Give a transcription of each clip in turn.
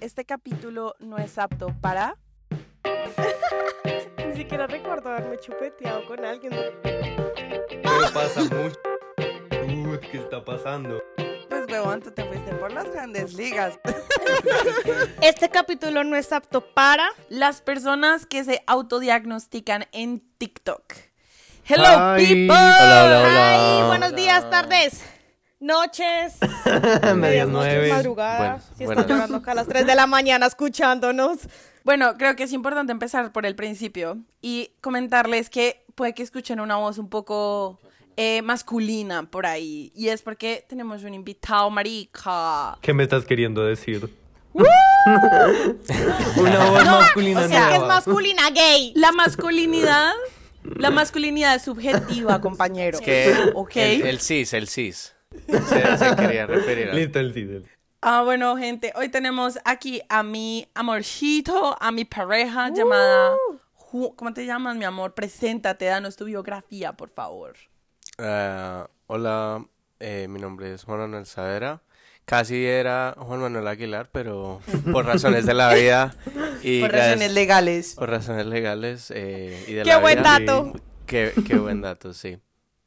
este capítulo no es apto para... Ni siquiera recuerdo haberme chupeteado con alguien. Pero pasa mucho. Uy, ¿qué está pasando? Pues huevón, tú te fuiste por las grandes ligas. Este capítulo no es apto para. Las personas que se autodiagnostican en TikTok. Hello, Hi. people. Hola, hola, hola. Ay, buenos días, tardes, noches, Medias nueve. madrugadas. Bueno, si estás llorando acá a las 3 de la mañana escuchándonos. Bueno, creo que es importante empezar por el principio y comentarles que puede que escuchen una voz un poco eh, masculina por ahí. Y es porque tenemos un invitado marica. ¿Qué me estás queriendo decir? Una voz masculina O sea, que es masculina gay. La masculinidad, la masculinidad es subjetiva, compañero. Que ¿Ok? el, el cis, el cis. Se, se quería referir a... Listo, el Cidel. Ah, bueno, gente, hoy tenemos aquí a mi amorcito, a mi pareja llamada... Ju- ¿Cómo te llamas, mi amor? Preséntate, danos tu biografía, por favor. Ah, hola, eh, mi nombre es Juan Manuel Savera. Casi era Juan Manuel Aguilar, pero por razones de la vida y Por razones legales. por razones legales eh, y de Qué la buen vida. dato. Qué, qué buen dato, sí.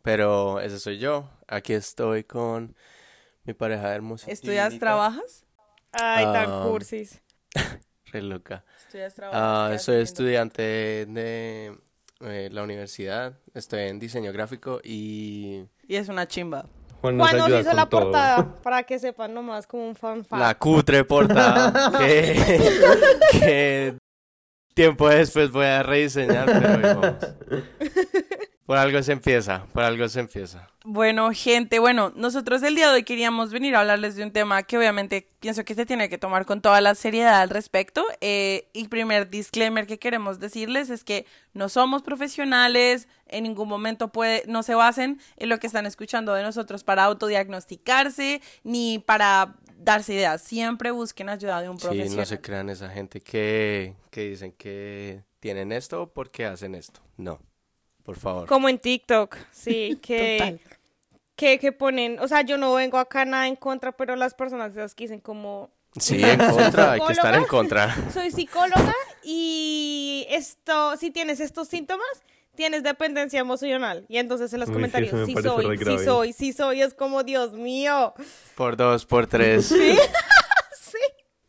Pero ese soy yo. Aquí estoy con mi pareja hermosa. ¿Estudias, trabajas? Ay, tan Ah, cursis. Re loca. Estudias, Ah, trabajas. soy estudiante de eh, la universidad. Estoy en diseño gráfico y Y es una chimba. Juan nos Juan nos ayuda hizo la todo. portada para que sepan nomás como un fan la cutre portada que, que tiempo después voy a rediseñar, pero vamos. Por algo se empieza, por algo se empieza. Bueno, gente, bueno, nosotros el día de hoy queríamos venir a hablarles de un tema que obviamente pienso que se tiene que tomar con toda la seriedad al respecto. Eh, y primer disclaimer que queremos decirles es que no somos profesionales, en ningún momento puede, no se basen en lo que están escuchando de nosotros para autodiagnosticarse ni para darse ideas. Siempre busquen ayuda de un Sí, profesional. no se crean esa gente que, que dicen que tienen esto porque hacen esto. No, por favor. Como en TikTok, sí, que, Total. que, que ponen, o sea, yo no vengo acá nada en contra, pero las personas esas que dicen como, Sí, en contra, hay que estar en contra. soy psicóloga y esto, si tienes estos síntomas, tienes dependencia emocional. Y entonces en los Uy, sí, comentarios, sí, soy, sí soy, sí soy, es como, Dios mío. Por dos, por tres. Sí.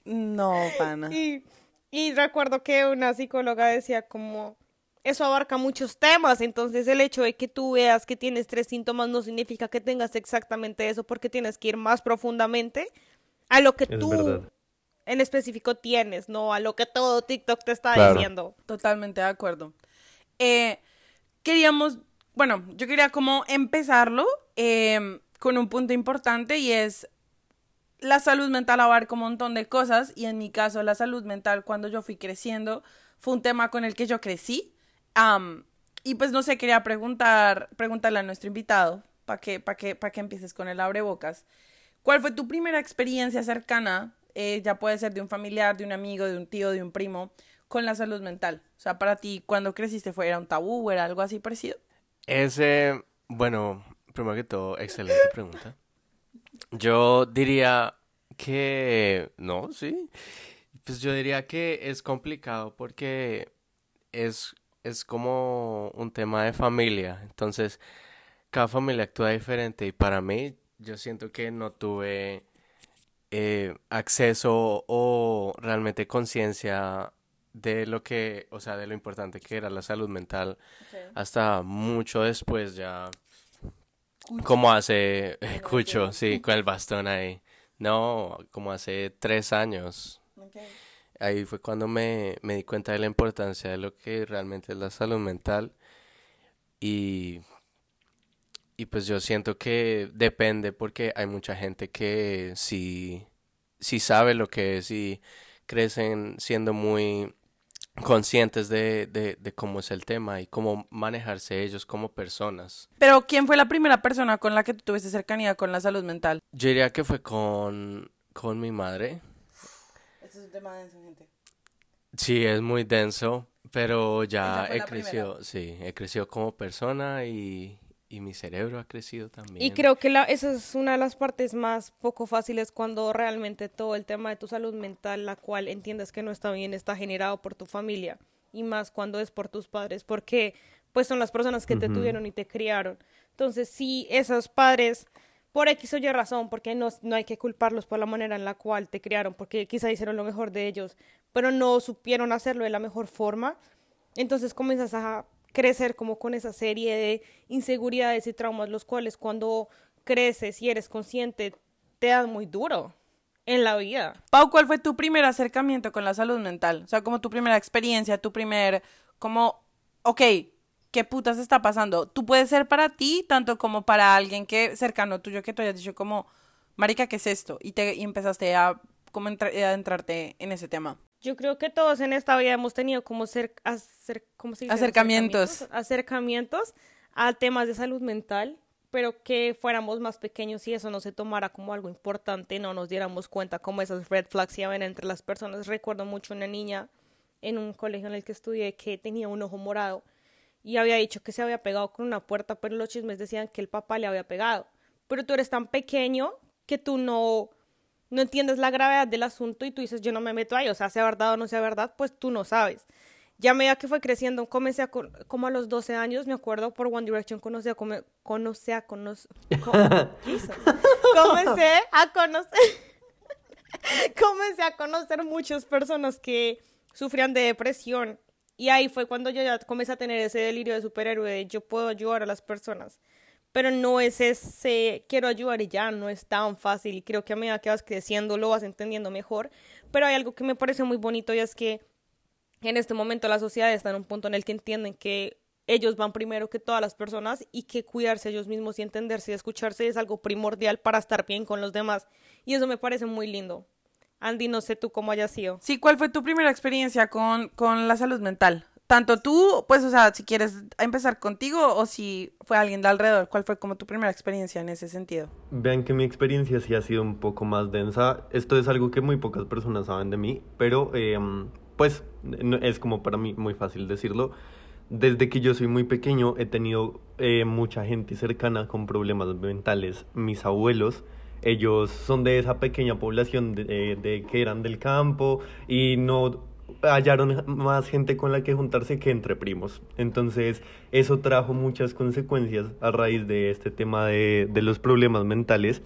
No, pana. Y, y recuerdo que una psicóloga decía como, eso abarca muchos temas, entonces el hecho de que tú veas que tienes tres síntomas no significa que tengas exactamente eso, porque tienes que ir más profundamente a lo que Es tú verdad. en específico tienes, no a lo que todo TikTok te está Claro. diciendo. Totalmente de acuerdo. Eh, queríamos, bueno, yo quería como empezarlo eh, con un punto importante y es la salud mental abarca un montón de cosas y en mi caso la salud mental cuando yo fui creciendo fue un tema con el que yo crecí. Y pues no sé, quería preguntar, preguntarle a nuestro invitado para que, para que, para que empieces con el abrebocas. ¿Cuál fue tu primera experiencia cercana? eh, ya puede ser de un familiar, de un amigo, de un tío, de un primo, con la salud mental. O sea, para ti, cuando creciste, fue, ¿era un tabú o era algo así parecido? Ese, bueno, primero que todo, excelente pregunta. Yo diría que no, sí. Pues yo diría que es complicado porque es, es como un tema de familia. Entonces, cada familia actúa diferente y para mí, yo siento que no tuve eh, acceso o realmente conciencia de lo que, o sea, de lo importante que era la salud mental hasta mucho después ya como hace Cucho, sí, con el bastón ahí. No, como hace tres años. Ahí fue cuando me, me di cuenta de la importancia de lo que realmente es la salud mental. Y, y pues yo siento que depende porque hay mucha gente que sí, sí sabe lo que es y crecen siendo muy conscientes de, de, de cómo es el tema y cómo manejarse ellos como personas. Pero, ¿quién fue la primera persona con la que tú tuviste cercanía con la salud mental? Yo diría que fue con, con mi madre. Este es un tema de gente. Sí, es muy denso, pero ya he crecido, sí, he crecido como persona y, y mi cerebro ha crecido también. Y creo que la, esa es una de las partes más poco fáciles cuando realmente todo el tema de tu salud mental, la cual entiendes que no está bien, está generado por tu familia y más cuando es por tus padres, porque pues son las personas que te tuvieron y te criaron. Entonces, si esos padres, por X o Y razón, porque no, no hay que culparlos por la manera en la cual te criaron, porque quizá hicieron lo mejor de ellos, pero no supieron hacerlo de la mejor forma, entonces comienzas a crecer como con esa serie de inseguridades y traumas, los cuales cuando creces y eres consciente te dan muy duro en la vida. Pau, ¿cuál fue tu primer acercamiento con la salud mental? O sea, como tu primera experiencia, tu primer, como, ok, ¿qué putas está pasando? Tú puedes ser para ti, tanto como para alguien que cercano tuyo que te hayas dicho como, marica, ¿qué es esto? Y te y empezaste a, como a adentrarte en ese tema. Yo creo que todos en esta vida hemos tenido como ser, hacer, ¿cómo se dice? Acercamientos. acercamientos a temas de salud mental pero que fuéramos más pequeños y eso no se tomara como algo importante, no nos diéramos cuenta como esas red flags se ven entre las personas. Recuerdo mucho una niña en un colegio en el que estudié que tenía un ojo morado y había dicho que se había pegado con una puerta, pero los chismes decían que el papá le había pegado. Pero tú eres tan pequeño que tú no, no entiendes la gravedad del asunto y tú dices, yo no me meto ahí, o sea, sea verdad o no sea verdad, pues tú no sabes. Ya a medida que fue creciendo, comencé a, como a los 12 años, me acuerdo, por One Direction, conocí a, conocí a, comencé a conocer, comencé a conocer muchas personas que sufrían de depresión. Y ahí fue cuando yo ya comencé a tener ese delirio de superhéroe, de yo puedo ayudar a las personas. Pero no es ese quiero ayudar y ya, no es tan fácil. Y creo que a medida que vas creciendo lo vas entendiendo mejor. Pero hay algo que me parece muy bonito y es que en este momento la sociedad está en un punto en el que entienden que ellos van primero que todas las personas y que cuidarse ellos mismos y entenderse y escucharse es algo primordial para estar bien con los demás. Y eso me parece muy lindo. Andy, no sé tú cómo haya sido. Sí, ¿cuál fue tu primera experiencia con, con la salud mental? Tanto tú, pues, o sea, si quieres empezar contigo o si fue alguien de alrededor, ¿cuál fue como tu primera experiencia en ese sentido? Vean que mi experiencia sí ha sido un poco más densa. Esto es algo que muy pocas personas saben de mí, pero eh, pues es como para mí muy fácil decirlo. Desde que yo soy muy pequeño he tenido eh, mucha gente cercana con problemas mentales. Mis abuelos, ellos son de esa pequeña población de, de que eran del campo y no hallaron más gente con la que juntarse que entre primos. Entonces, eso trajo muchas consecuencias a raíz de este tema de, de los problemas mentales.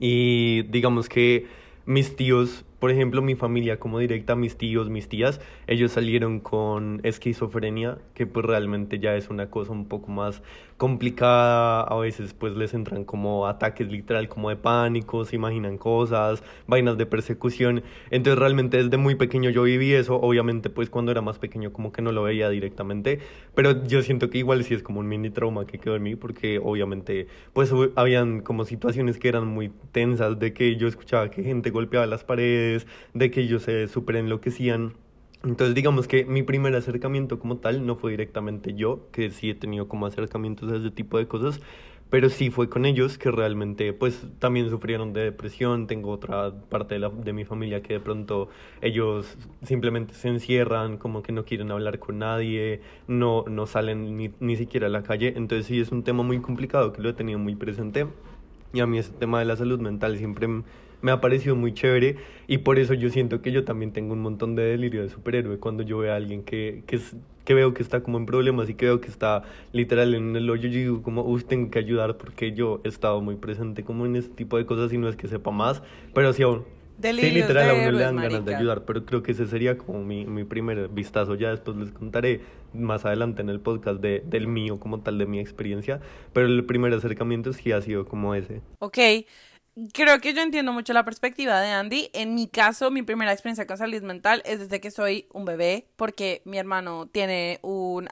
Y digamos que mis tíos por ejemplo, mi familia como directa, mis tíos, mis tías, ellos salieron con esquizofrenia, que pues realmente ya es una cosa un poco más complicada, a veces pues les entran como ataques literal como de pánico, se imaginan cosas, vainas de persecución, entonces realmente desde muy pequeño yo viví eso, obviamente pues cuando era más pequeño como que no lo veía directamente, pero yo siento que igual sí es como un mini trauma que quedó en mí, porque obviamente pues habían como situaciones que eran muy tensas, de que yo escuchaba que gente golpeaba las paredes, de que ellos se super enloquecían. Entonces digamos que mi primer acercamiento como tal no fue directamente yo, que sí he tenido como acercamientos a ese tipo de cosas, pero sí fue con ellos que realmente pues también sufrieron de depresión, tengo otra parte de, la, de mi familia que de pronto ellos simplemente se encierran, como que no quieren hablar con nadie, no, no salen ni, ni siquiera a la calle, entonces sí es un tema muy complicado que lo he tenido muy presente. Y a mí ese tema de la salud mental siempre me ha parecido muy chévere y por eso yo siento que yo también tengo un montón de delirio de superhéroe cuando yo veo a alguien que, que, que veo que está como en problemas y que veo que está literal en el hoyo, yo digo como, uy, tengo que ayudar porque yo he estado muy presente como en ese tipo de cosas y no es que sepa más, pero sí aún. sí, literal, a uno le dan ganas de ayudar, pero creo que ese sería como mi, mi primer vistazo. Ya después les contaré más adelante en el podcast de, del mío, como tal, de mi experiencia, pero el primer acercamiento sí ha sido como ese. Ok, Creo que yo entiendo mucho la perspectiva de Andy. En mi caso, mi primera experiencia con salud mental es desde que soy un bebé, porque mi hermano tiene un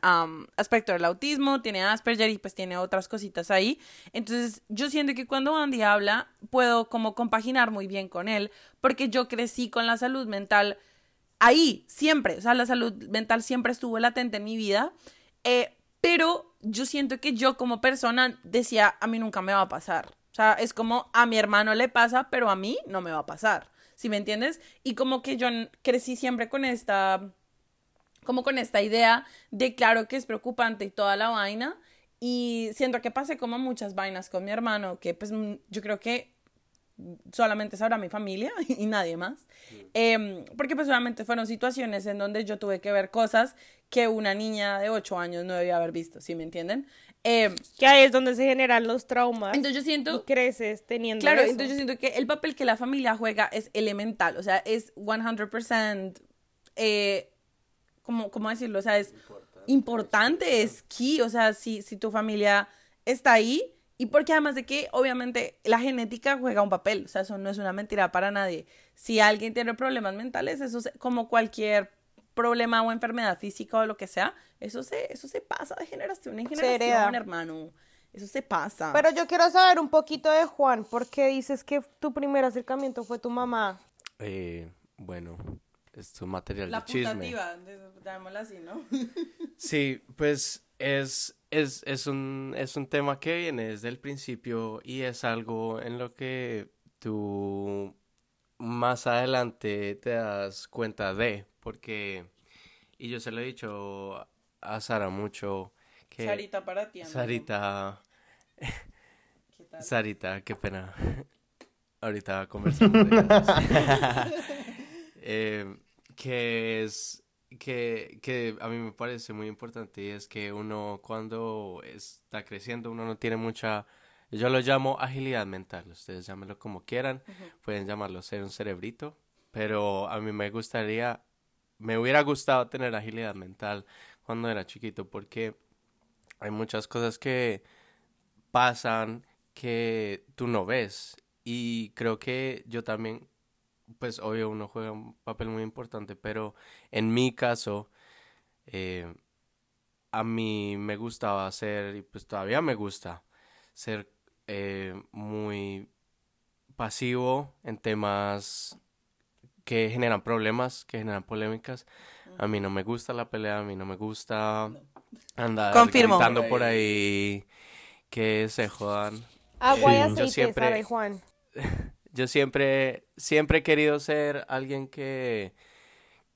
aspecto del autismo, tiene Asperger y pues tiene otras cositas ahí. Entonces, yo siento que cuando Andy habla, puedo como compaginar muy bien con él, porque yo crecí con la salud mental ahí, siempre. O sea, la salud mental siempre estuvo latente en mi vida. Eh, pero yo siento que yo como persona decía, a mí nunca me va a pasar. O sea, es como a mi hermano le pasa, pero a mí no me va a pasar. ¿Sí me entiendes? Y como que yo crecí siempre con esta, como con esta idea de claro que es preocupante y toda la vaina. y siento que pasé como muchas vainas con mi hermano, que pues mm, yo creo que solamente sabrá mi familia y nadie más. Em, porque pues solamente fueron situaciones en donde yo tuve que ver cosas que una niña de 8 años no debía haber visto, ¿sí me entienden? Em, Que ahí es donde se generan los traumas. entonces yo siento... y creces teniendo Claro, eso. entonces yo siento que el papel que la familia juega es elemental, o sea, es 100%, eh, ¿cómo, ¿cómo decirlo? O sea, es importante, es key, o sea, si, si tu familia está ahí, y porque además de que obviamente la genética juega un papel, o sea, eso no es una mentira para nadie. Si alguien tiene problemas mentales, eso es como cualquier problema o enfermedad física o lo que sea, eso se, eso se pasa de generación en generación, hermano. Eso se pasa. Pero yo quiero saber un poquito de Juan, ¿por qué dices que tu primer acercamiento fue tu mamá? Eh, bueno, es un material La de chisme. putativa, llamémosla así, ¿no? Sí, pues es, es, es, un, es un tema que viene desde el principio y es algo en lo que tú más adelante te das cuenta de, porque, y yo se lo he dicho a Sara mucho, que Sarita para ti, amigo. Sarita, ¿Qué tal? Sarita, qué pena. Ahorita conversamos. de. Eh, que es que, que a mí me parece muy importante y es que uno cuando está creciendo uno no tiene mucha yo lo llamo agilidad mental ustedes llámenlo como quieran pueden llamarlo ser un cerebrito pero a mí me gustaría me hubiera gustado tener agilidad mental cuando era chiquito porque hay muchas cosas que pasan que tú no ves. Y creo que yo también pues obvio uno juega un papel muy importante pero en mi caso eh, a mí me gustaba ser y pues todavía me gusta ser eh, muy pasivo en temas que generan problemas, que generan polémicas. A mí no me gusta la pelea, a mí no me gusta andar Confirmo. gritando por ahí que se jodan. Agua y Eh, yo aceite, siempre- Sara y Juan. Yo siempre, siempre he querido ser alguien que,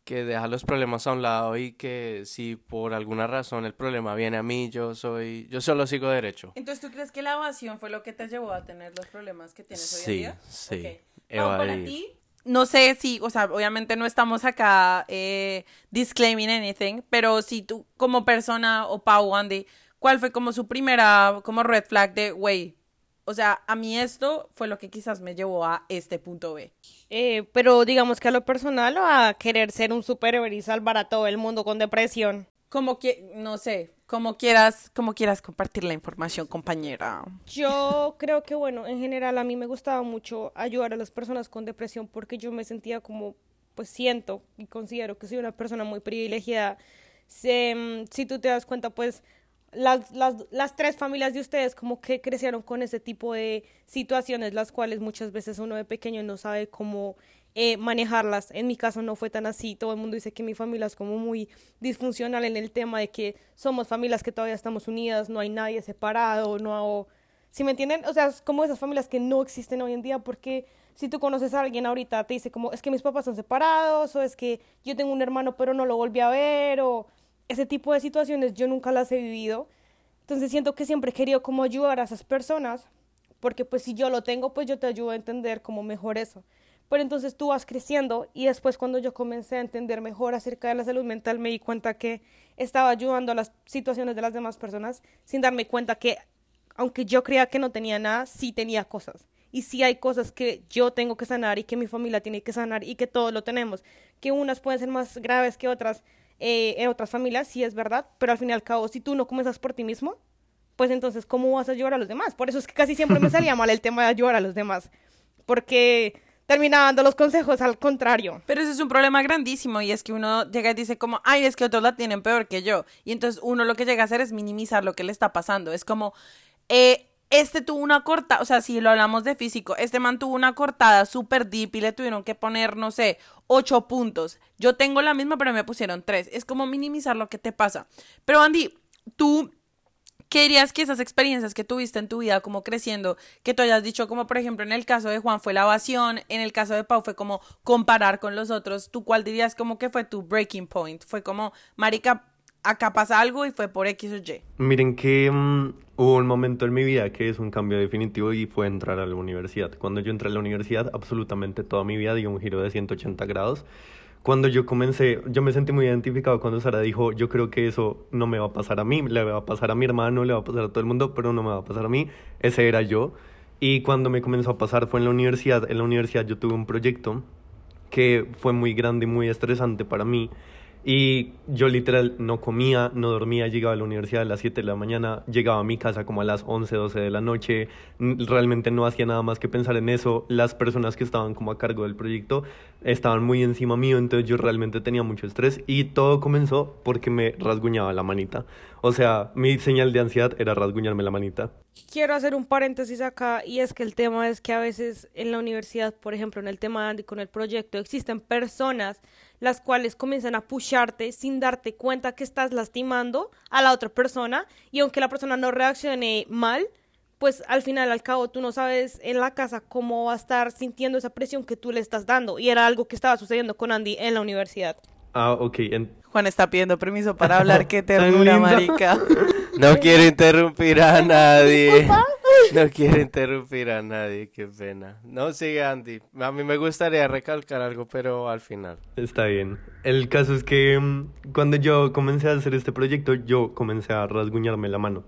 que deja los problemas a un lado y que si por alguna razón el problema viene a mí, yo soy, yo solo sigo derecho. Entonces, ¿tú crees que la evasión fue lo que te llevó a tener los problemas que tienes hoy en Sí, día? sí, Ok. Pau, para ti, no sé si, o sea, obviamente no estamos acá eh, disclaiming anything, pero si tú como persona o Pau, Andy, ¿cuál fue como su primera como red flag de, güey, o sea, a mí esto fue lo que quizás me llevó a este punto B? Eh, pero digamos que a lo personal a querer ser un superhéroe y salvar a todo el mundo con depresión. Como que, no sé, como quieras, como quieras compartir la información, compañera. Yo creo que, bueno, en general a mí me gustaba mucho ayudar a las personas con depresión porque yo me sentía como, pues siento y considero que soy una persona muy privilegiada. Se- mm, si tú te das cuenta, pues las, las, las tres familias de ustedes como que crecieron con ese tipo de situaciones, las cuales muchas veces uno de pequeño no sabe cómo eh, manejarlas. En mi caso no fue tan así. Todo el mundo dice que mi familia es como muy disfuncional en el tema de que somos familias que todavía estamos unidas, no hay nadie separado, no... ¿Sí me entienden? O sea, es como esas familias que no existen hoy en día porque si tú conoces a alguien ahorita te dice como es que mis papás son separados o es que yo tengo un hermano pero no lo volví a ver o ese tipo de situaciones yo nunca las he vivido. Entonces siento que siempre he querido como ayudar a esas personas porque pues si yo lo tengo pues yo te ayudo a entender como mejor eso. Pero entonces tú vas creciendo y después cuando yo comencé a entender mejor acerca de la salud mental me di cuenta que estaba ayudando a las situaciones de las demás personas sin darme cuenta que aunque yo creía que no tenía nada, sí tenía cosas. Y sí hay cosas que yo tengo que sanar y que mi familia tiene que sanar y que todos lo tenemos. Que unas pueden ser más graves que otras eh, en otras familias, sí es verdad, pero al fin y al cabo, si tú no comienzas por ti mismo, pues entonces, ¿cómo vas a ayudar a los demás? Por eso es que casi siempre me salía mal el tema de ayudar a los demás, porque terminaba dando los consejos al contrario. Pero ese es un problema grandísimo y es que uno llega y dice como, ay, es que otros la tienen peor que yo. Y entonces uno lo que llega a hacer es minimizar lo que le está pasando. Es como, eh, este tuvo una cortada, o sea, si lo hablamos de físico, este man tuvo una cortada súper deep y le tuvieron que poner, no sé, ocho puntos. Yo tengo la misma, pero me pusieron tres. Es como minimizar lo que te pasa. Pero Andy, tú ¿Qué dirías que esas experiencias que tuviste en tu vida como creciendo, que tú hayas dicho como por ejemplo en el caso de Juan fue la evasión, en el caso de Pau fue como comparar con los otros, ¿tú cuál dirías como que fue tu breaking point? Fue como, marica, acá pasa algo y fue por X o Y. Miren que mm, hubo un momento en mi vida que es un cambio definitivo y fue entrar a la universidad. Cuando yo entré a la universidad, absolutamente toda mi vida dio un giro de 180 grados. Cuando yo comencé, yo me sentí muy identificado cuando Sara dijo, yo creo que eso no me va a pasar a mí, le va a pasar a mi hermano, le va a pasar a todo el mundo, pero no me va a pasar a mí. Ese era yo. Y cuando me comenzó a pasar fue en la universidad. En la universidad yo tuve un proyecto que fue muy grande y muy estresante para mí y yo literal no comía, no dormía, llegaba a la universidad a las 7 de la mañana, llegaba a mi casa como a las 11, 12 de la noche, realmente no hacía nada más que pensar en eso. Las personas que estaban como a cargo del proyecto estaban muy encima mío, entonces yo realmente tenía mucho estrés y todo comenzó porque me rasguñaba la manita. O sea, mi señal de ansiedad era rasguñarme la manita. Quiero hacer un paréntesis acá y es que el tema es que a veces en la universidad, por ejemplo, en el tema de Andy con el proyecto, existen personas las cuales comienzan a pusharte sin darte cuenta que estás lastimando a la otra persona y aunque la persona no reaccione mal, pues al final, al cabo, tú no sabes en la casa cómo va a estar sintiendo esa presión que tú le estás dando. Y era algo que estaba sucediendo con Andy en la universidad. Ah, ok. Juan está pidiendo permiso para hablar. Qué ternura, marica. No quiero interrumpir a nadie. No quiero interrumpir a nadie, qué pena. No, sigue Andy. A mí me gustaría recalcar algo, pero al final. Está bien. El caso es que mm, cuando yo comencé a hacer este proyecto, yo comencé a rasguñarme la mano.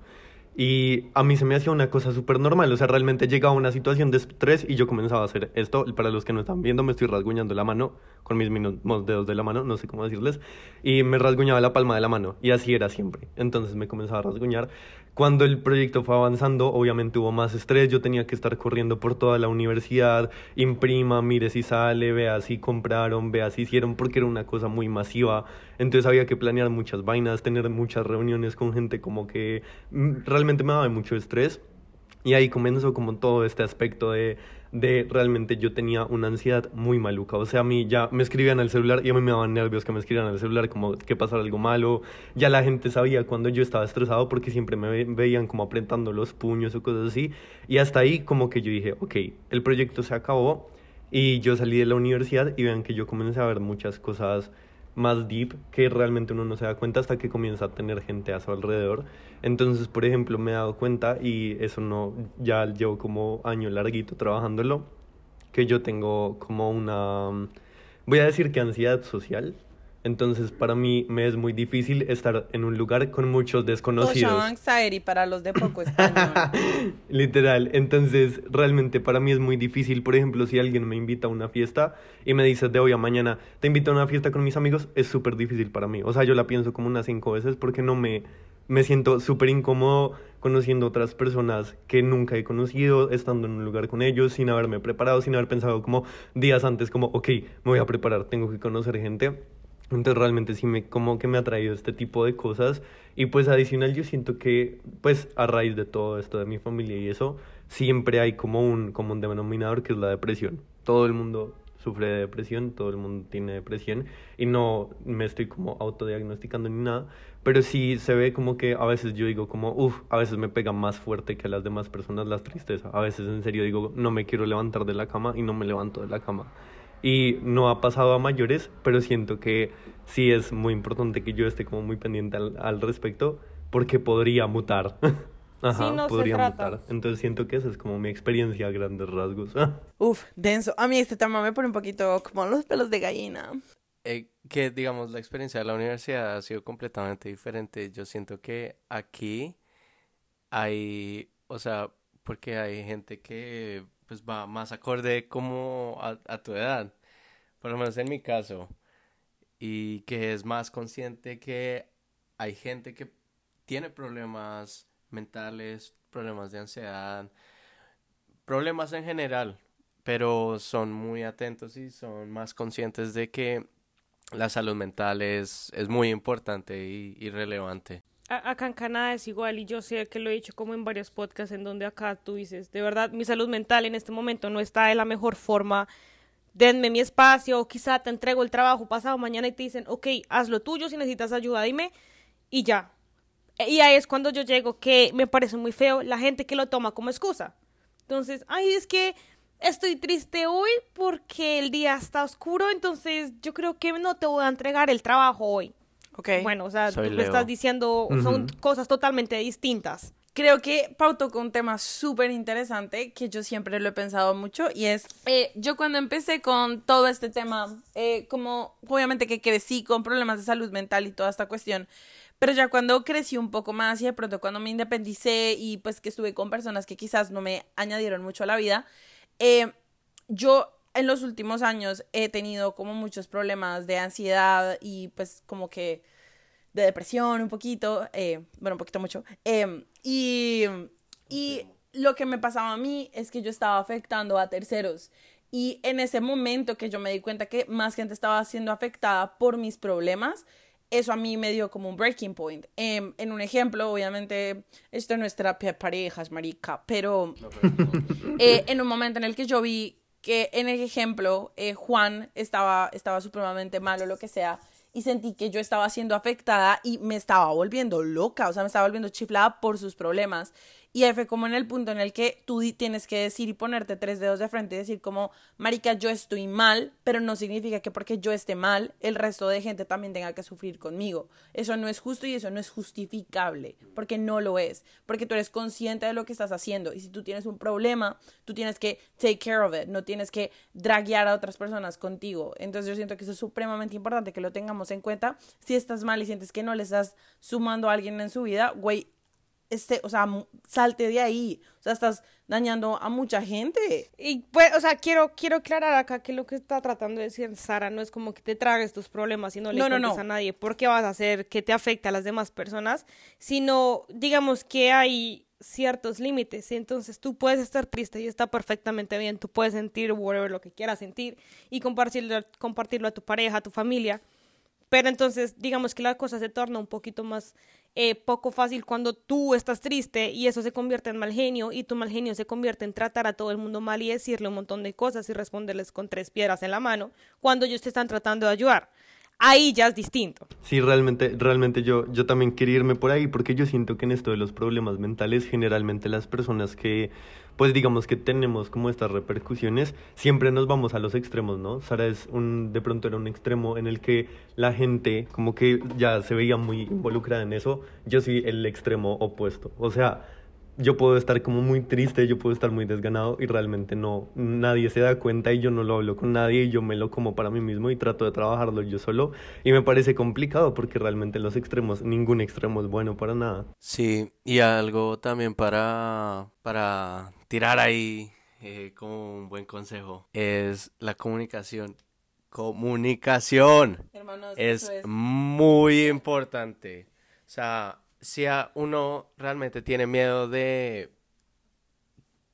Y a mí se me hacía una cosa súper normal, o sea, realmente llegaba una situación de estrés y yo comenzaba a hacer esto. Para los que no están viendo, me estoy rasguñando la mano con mis mismos dedos de la mano, no sé cómo decirles, y me rasguñaba la palma de la mano, y así era siempre. Entonces me comenzaba a rasguñar cuando el proyecto fue avanzando, obviamente hubo más estrés, yo tenía que estar corriendo por toda la universidad, imprima, mire si sale, vea si compraron, vea si hicieron, porque era una cosa muy masiva, entonces había que planear muchas vainas, tener muchas reuniones con gente como que mm, realmente me daba mucho estrés. Y ahí comenzó como todo este aspecto de de realmente yo tenía una ansiedad muy maluca. O sea, a mí ya me escribían al celular y a mí me daban nervios que me escribieran al celular como que pasara algo malo. Ya la gente sabía cuando yo estaba estresado porque siempre me veían como apretando los puños o cosas así. Y hasta ahí como que yo dije, ok, el proyecto se acabó y yo salí de la universidad y vean que yo comencé a ver muchas cosas más deep que realmente uno no se da cuenta hasta que comienza a tener gente a su alrededor. Entonces, por ejemplo, me he dado cuenta y eso no, ya llevo como año larguito trabajándolo, que yo tengo como una, voy a decir que ansiedad social, entonces, para mí me es muy difícil estar en un lugar con muchos desconocidos. anxiety para los de poco español. Literal. Entonces, realmente para mí es muy difícil. Por ejemplo, si alguien me invita a una fiesta y me dice de hoy a mañana, te invito a una fiesta con mis amigos, es súper difícil para mí. O sea, yo la pienso como unas cinco veces porque no me, me siento súper incómodo conociendo otras personas que nunca he conocido, estando en un lugar con ellos, sin haberme preparado, sin haber pensado como días antes, como, ok, me voy a preparar, tengo que conocer gente. Entonces realmente sí me como que me ha traído este tipo de cosas. Y pues adicional yo siento que pues a raíz de todo esto de mi familia y eso siempre hay como un como un denominador que es la depresión. Todo el mundo sufre de depresión, todo el mundo tiene depresión. Y no me estoy como autodiagnosticando ni nada, pero sí se ve como que a veces yo digo como, uff, a veces me pega más fuerte que a las demás personas la tristeza, a veces en serio digo, no me quiero levantar de la cama y no me levanto de la cama y no ha pasado a mayores, pero siento que sí es muy importante que yo esté como muy pendiente al, respecto porque podría mutar. Ajá, podría mutar. Entonces siento que esa es como mi experiencia a grandes rasgos. Uf, denso. A mí este tema me pone un poquito como los pelos de gallina. Eh, que digamos la experiencia de la universidad ha sido completamente diferente. Yo siento que aquí hay, o sea, porque hay gente que pues va más acorde como a, tu edad, por lo menos en mi caso, y que es más consciente que hay gente que tiene problemas mentales, problemas de ansiedad, problemas en general, pero son muy atentos y son más conscientes de que la salud mental es, es muy importante y relevante acá en Canadá es igual y yo sé que lo he dicho como en varios podcasts en donde acá tú dices, de verdad mi salud mental en este momento no está de la mejor forma, denme mi espacio o quizá te entrego el trabajo pasado mañana y te dicen, ok, haz lo tuyo, si necesitas ayuda dime y ya. Y ahí es cuando yo llego que me parece muy feo la gente que lo toma como excusa. Entonces, ay, es que estoy triste hoy porque el día está oscuro, entonces yo creo que no te voy a entregar el trabajo hoy. Ok. Bueno, o sea, Soy tú me estás diciendo, son cosas totalmente distintas. Creo que Pau tocó un tema súper interesante que yo siempre lo he pensado mucho y es, eh, yo cuando empecé con todo este tema, eh, como obviamente que crecí con problemas de salud mental y toda esta cuestión, pero ya cuando crecí un poco más y de pronto cuando me independicé y pues que estuve con personas que quizás no me añadieron mucho a la vida, eh, yo en los últimos años he tenido como muchos problemas de ansiedad y pues como que de depresión un poquito, eh, bueno, un poquito mucho. eh, y, y lo que me pasaba a mí es que yo estaba afectando a terceros. Y en ese momento que yo me di cuenta que más gente estaba siendo afectada por mis problemas, eso a mí me dio como un breaking point. Em, en un ejemplo, obviamente, esto no es terapia de parejas, marica, pero eh, en un momento en el que yo vi que en el ejemplo eh, Juan estaba, estaba supremamente mal o lo que sea, y sentí que yo estaba siendo afectada y me estaba volviendo loca, o sea, me estaba volviendo chiflada por sus problemas. Y ahí fue como en el punto en el que tú tienes que decir y ponerte tres dedos de frente y decir como, marica, yo estoy mal, pero no significa que porque yo esté mal, el resto de gente también tenga que sufrir conmigo. Eso no es justo y eso no es justificable, porque no lo es, porque tú eres consciente de lo que estás haciendo y si tú tienes un problema, tú tienes que take care of it, no tienes que draguear a otras personas contigo. Entonces yo siento que eso es supremamente importante que lo tengamos en cuenta. Si estás mal y sientes que no le estás sumando a alguien en su vida, güey, este, o sea, salte de ahí. O sea, estás dañando a mucha gente. Y pues, o sea, quiero, quiero aclarar acá que lo que está tratando de decir Sara no es como que te tragues tus problemas y no le No, a nadie porque vas a hacer que te afecte a las demás personas, sino digamos que hay ciertos límites. Entonces tú puedes estar triste y está perfectamente bien. Tú puedes sentir whatever lo que quieras sentir y compartirlo, compartirlo a tu pareja, a tu familia. Pero entonces, digamos que la cosa se torna un poquito más eh, poco fácil cuando tú estás triste y eso se convierte en mal genio y tu mal genio se convierte en tratar a todo el mundo mal y decirle un montón de cosas y responderles con tres piedras en la mano cuando ellos te están tratando de ayudar. Ahí ya es distinto. Sí, realmente, realmente yo, yo también quería irme por ahí porque yo siento que en esto de los problemas mentales, generalmente las personas que, pues digamos que tenemos como estas repercusiones, siempre nos vamos a los extremos, ¿no? Sara es un, de pronto era un extremo en el que la gente como que ya se veía muy involucrada en eso, yo soy el extremo opuesto, o sea, yo puedo estar como muy triste, yo puedo estar muy desganado y realmente no, nadie se da cuenta y yo no lo hablo con nadie y yo me lo como para mí mismo y trato de trabajarlo yo solo y me parece complicado porque realmente los extremos, ningún extremo es bueno para nada. Sí, y algo también para, para tirar ahí eh, como un buen consejo es la comunicación. Comunicación Hermanos, es muy importante. O sea, si a uno realmente tiene miedo de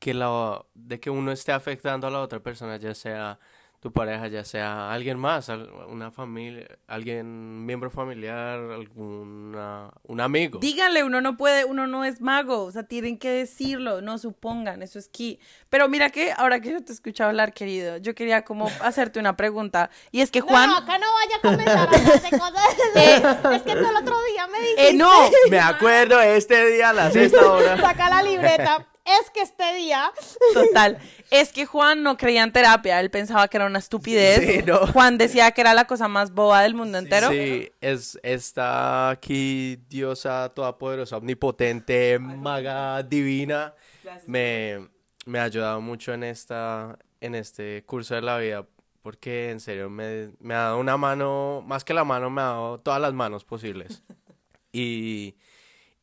que la, de que uno esté afectando a la otra persona, ya sea tu pareja, ya sea alguien más, al- una familia, alguien, miembro familiar, alguna, un amigo. Díganle, uno no puede, uno no es mago, o sea, tienen que decirlo, no supongan, eso es key. Pero mira que ahora que yo te escucho hablar, querido, yo quería como hacerte una pregunta, y es que Juan, No, acá no vaya a comenzar a hablar de cosas. es que tú el otro día me dijiste. eh, no, Me acuerdo este día a las esta hora. Saca la libreta. Es que este día. total, es que Juan no creía en terapia, él pensaba que era una estupidez, Sí, no. Juan decía que era la cosa más boba del mundo entero. Sí, es esta aquí diosa todopoderosa, omnipotente, maga divina. Me, me ha ayudado mucho en esta, en este curso de la vida, porque en serio me, me ha dado una mano, más que la mano, me ha dado todas las manos posibles. Y,